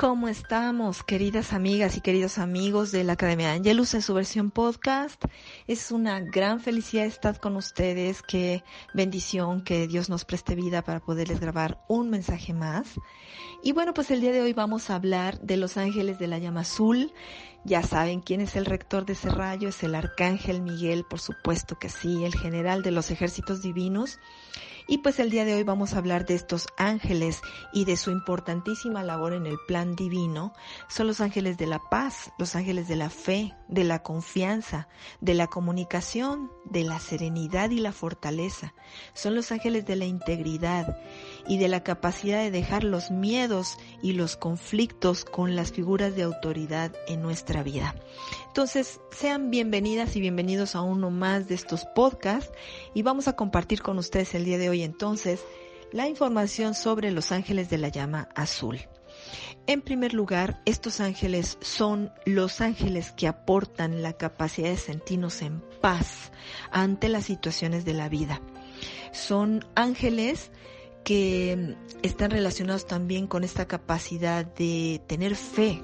¿Cómo estamos, queridas amigas y queridos amigos de la Academia Angelus en su versión podcast? Es una gran felicidad estar con ustedes. Qué bendición que Dios nos preste vida para poderles grabar un mensaje más. Y bueno, pues el día de hoy vamos a hablar de los ángeles de la llama azul. Ya saben quién es el rector de rayo, es el arcángel Miguel, por supuesto que sí, el general de los ejércitos divinos. Y pues el día de hoy vamos a hablar de estos ángeles y de su importantísima labor en el plan divino. Son los ángeles de la paz, los ángeles de la fe, de la confianza, de la comunicación, de la serenidad y la fortaleza. Son los ángeles de la integridad y de la capacidad de dejar los miedos y los conflictos con las figuras de autoridad en nuestra vida. Entonces, sean bienvenidas y bienvenidos a uno más de estos podcasts y vamos a compartir con ustedes el día de hoy entonces la información sobre los ángeles de la llama azul. En primer lugar, estos ángeles son los ángeles que aportan la capacidad de sentirnos en paz ante las situaciones de la vida. Son ángeles que están relacionados también con esta capacidad de tener fe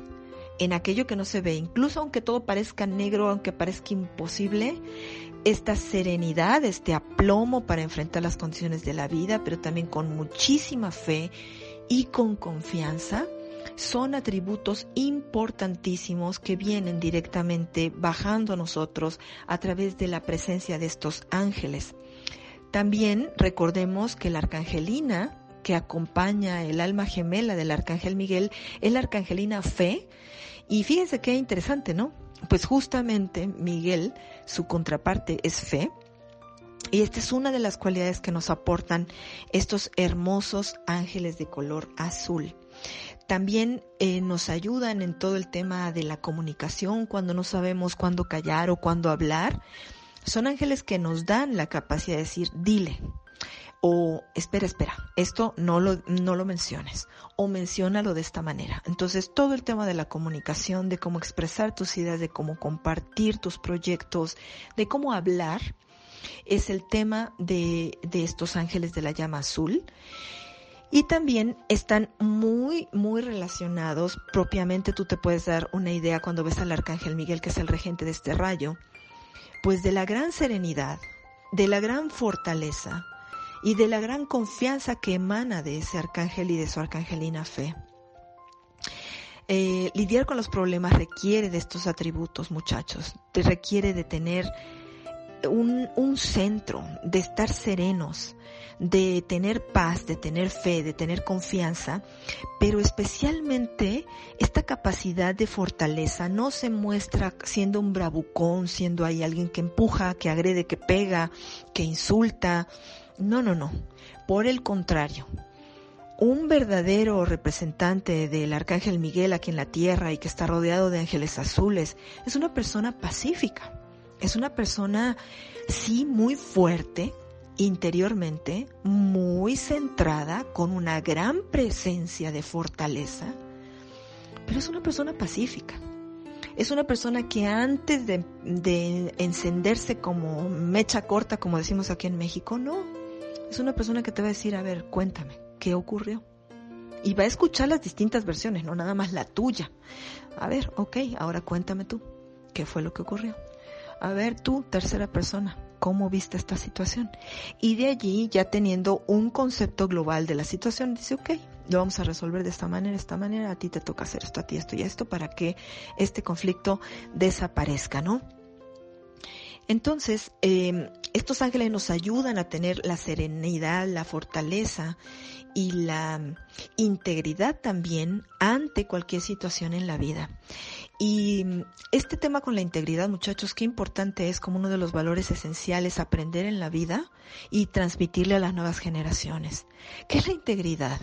en aquello que no se ve, incluso aunque todo parezca negro, aunque parezca imposible, esta serenidad, este aplomo para enfrentar las condiciones de la vida, pero también con muchísima fe y con confianza, son atributos importantísimos que vienen directamente bajando a nosotros a través de la presencia de estos ángeles. También recordemos que la arcangelina que acompaña el alma gemela del arcángel Miguel es la arcangelina Fe. Y fíjense qué interesante, ¿no? Pues justamente Miguel, su contraparte es Fe. Y esta es una de las cualidades que nos aportan estos hermosos ángeles de color azul. También eh, nos ayudan en todo el tema de la comunicación cuando no sabemos cuándo callar o cuándo hablar. Son ángeles que nos dan la capacidad de decir, dile, o espera, espera, esto no lo, no lo menciones o menciónalo de esta manera. Entonces todo el tema de la comunicación, de cómo expresar tus ideas, de cómo compartir tus proyectos, de cómo hablar, es el tema de, de estos ángeles de la llama azul. Y también están muy, muy relacionados. Propiamente tú te puedes dar una idea cuando ves al arcángel Miguel, que es el regente de este rayo, pues de la gran serenidad, de la gran fortaleza, y de la gran confianza que emana de ese arcángel y de su arcangelina fe. Eh, lidiar con los problemas requiere de estos atributos, muchachos. Te requiere de tener un, centro, de estar serenos, de tener paz, de tener fe, de tener confianza, pero especialmente esta capacidad de fortaleza no se muestra siendo un bravucón, siendo ahí alguien que empuja, que agrede, que pega, que insulta, no, no, no. Por el contrario, un verdadero representante del Arcángel Miguel aquí en la tierra y que está rodeado de ángeles azules es una persona pacífica. Es una persona, sí, muy fuerte interiormente, muy centrada, con una gran presencia de fortaleza, pero es una persona pacífica. Es una persona que antes de, de encenderse como mecha corta, como decimos aquí en México, no, es una persona que te va a decir, a ver, cuéntame, ¿qué ocurrió? Y va a escuchar las distintas versiones, no nada más la tuya. A ver, ok, ahora cuéntame tú, ¿qué fue lo que ocurrió? A ver tú, tercera persona, ¿cómo viste esta situación? Y de allí, ya teniendo un concepto global de la situación, dice, ok, lo vamos a resolver de esta manera, esta manera, a ti te toca hacer esto, a ti esto y esto, para que este conflicto desaparezca, ¿no? Entonces, eh, estos ángeles nos ayudan a tener la serenidad, la fortaleza y la integridad también ante cualquier situación en la vida. Y este tema con la integridad, muchachos, qué importante es como uno de los valores esenciales aprender en la vida y transmitirle a las nuevas generaciones. ¿Qué es la integridad?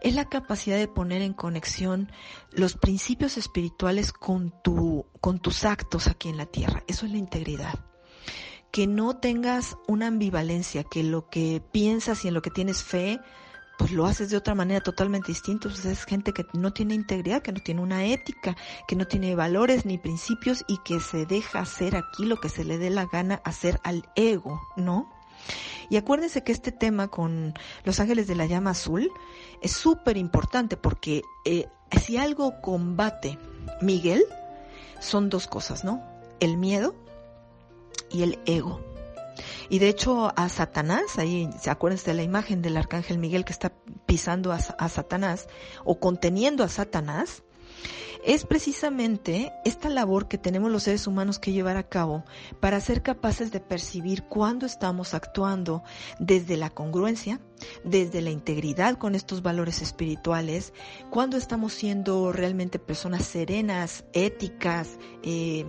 es la capacidad de poner en conexión los principios espirituales con tu, con tus actos aquí en la tierra. Eso es la integridad. Que no tengas una ambivalencia, que lo que piensas y en lo que tienes fe, pues lo haces de otra manera totalmente distinta. Pues es gente que no tiene integridad, que no tiene una ética, que no tiene valores ni principios y que se deja hacer aquí lo que se le dé la gana hacer al ego, ¿no? Y acuérdense que este tema con los ángeles de la llama azul es súper importante porque eh, si algo combate Miguel, son dos cosas, ¿no? El miedo y el ego. Y de hecho a Satanás, ahí se acuérdense de la imagen del arcángel Miguel que está pisando a, a Satanás o conteniendo a Satanás, es precisamente esta labor que tenemos los seres humanos que llevar a cabo para ser capaces de percibir cuándo estamos actuando desde la congruencia, desde la integridad con estos valores espirituales, cuándo estamos siendo realmente personas serenas, éticas, eh,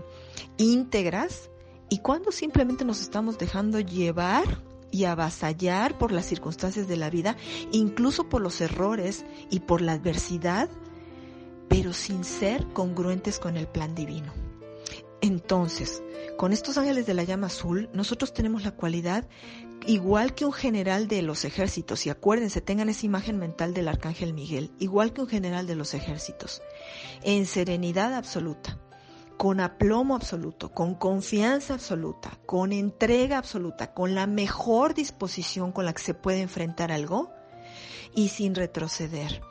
íntegras, y cuándo simplemente nos estamos dejando llevar y avasallar por las circunstancias de la vida, incluso por los errores y por la adversidad pero sin ser congruentes con el plan divino. Entonces, con estos ángeles de la llama azul, nosotros tenemos la cualidad igual que un general de los ejércitos, y acuérdense, tengan esa imagen mental del arcángel Miguel, igual que un general de los ejércitos, en serenidad absoluta, con aplomo absoluto, con confianza absoluta, con entrega absoluta, con la mejor disposición con la que se puede enfrentar algo y sin retroceder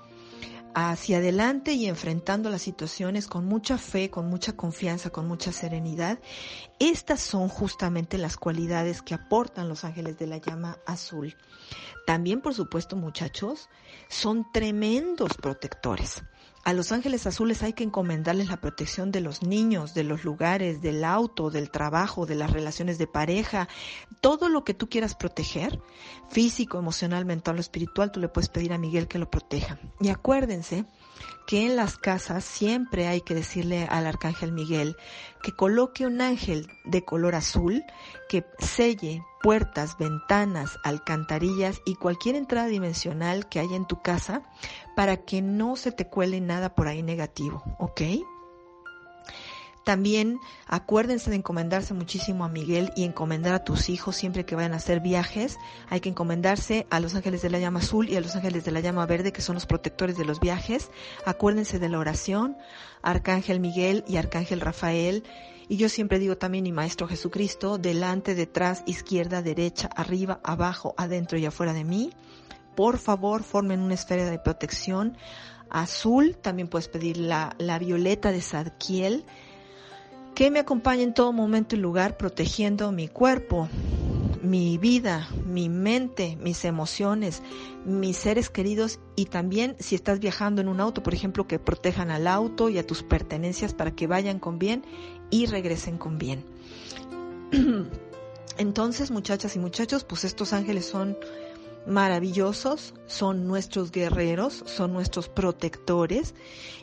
hacia adelante y enfrentando las situaciones con mucha fe, con mucha confianza, con mucha serenidad. Estas son justamente las cualidades que aportan los ángeles de la llama azul. También, por supuesto, muchachos, son tremendos protectores. A los ángeles azules hay que encomendarles la protección de los niños, de los lugares, del auto, del trabajo, de las relaciones de pareja, todo lo que tú quieras proteger, físico, emocional, mental o espiritual, tú le puedes pedir a Miguel que lo proteja. Y acuérdense que en las casas siempre hay que decirle al arcángel Miguel que coloque un ángel de color azul que selle puertas, ventanas, alcantarillas y cualquier entrada dimensional que haya en tu casa para que no se te cuele nada por ahí negativo, ¿ok? También acuérdense de encomendarse muchísimo a Miguel y encomendar a tus hijos siempre que vayan a hacer viajes. Hay que encomendarse a los ángeles de la llama azul y a los ángeles de la llama verde, que son los protectores de los viajes. Acuérdense de la oración, Arcángel Miguel y Arcángel Rafael. Y yo siempre digo también, mi Maestro Jesucristo, delante, detrás, izquierda, derecha, arriba, abajo, adentro y afuera de mí. Por favor, formen una esfera de protección azul. También puedes pedir la, la violeta de Sadkiel que me acompañe en todo momento y lugar protegiendo mi cuerpo, mi vida, mi mente, mis emociones, mis seres queridos y también si estás viajando en un auto, por ejemplo, que protejan al auto y a tus pertenencias para que vayan con bien y regresen con bien. Entonces, muchachas y muchachos, pues estos ángeles son maravillosos, son nuestros guerreros, son nuestros protectores.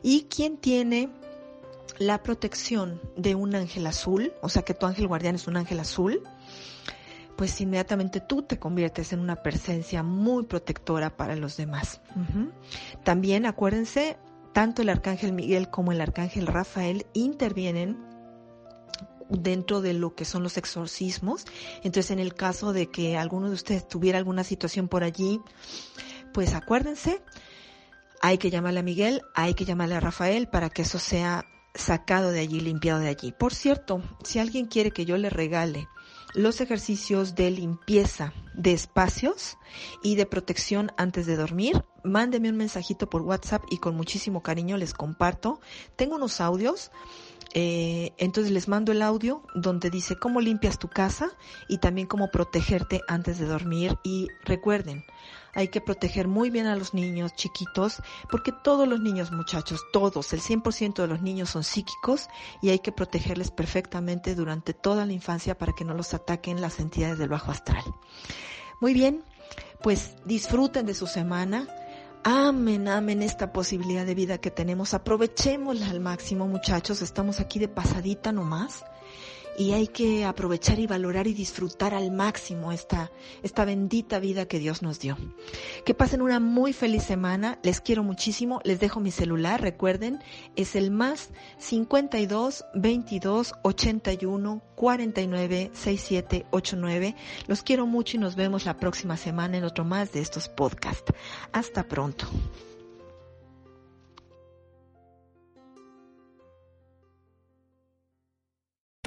Y quien tiene la protección de un ángel azul, o sea que tu ángel guardián es un ángel azul, pues inmediatamente tú te conviertes en una presencia muy protectora para los demás. También acuérdense, tanto el arcángel Miguel como el arcángel Rafael intervienen dentro de lo que son los exorcismos. Entonces, en el caso de que alguno de ustedes tuviera alguna situación por allí, pues acuérdense, hay que llamarle a Miguel, hay que llamarle a Rafael para que eso sea sacado de allí, limpiado de allí. Por cierto, si alguien quiere que yo le regale los ejercicios de limpieza de espacios y de protección antes de dormir, mándeme un mensajito por WhatsApp y con muchísimo cariño les comparto. Tengo unos audios, eh, entonces les mando el audio donde dice cómo limpias tu casa y también cómo protegerte antes de dormir. Y recuerden, hay que proteger muy bien a los niños chiquitos, porque todos los niños muchachos, todos, el 100% de los niños son psíquicos y hay que protegerles perfectamente durante toda la infancia para que no los ataquen las entidades del bajo astral. Muy bien, pues disfruten de su semana. Amen, amen esta posibilidad de vida que tenemos. Aprovechémosla al máximo, muchachos. Estamos aquí de pasadita nomás. Y hay que aprovechar y valorar y disfrutar al máximo esta, esta bendita vida que Dios nos dio. Que pasen una muy feliz semana, les quiero muchísimo, les dejo mi celular, recuerden, es el más 52 22 81 49 67 89. Los quiero mucho y nos vemos la próxima semana en otro más de estos podcasts. Hasta pronto.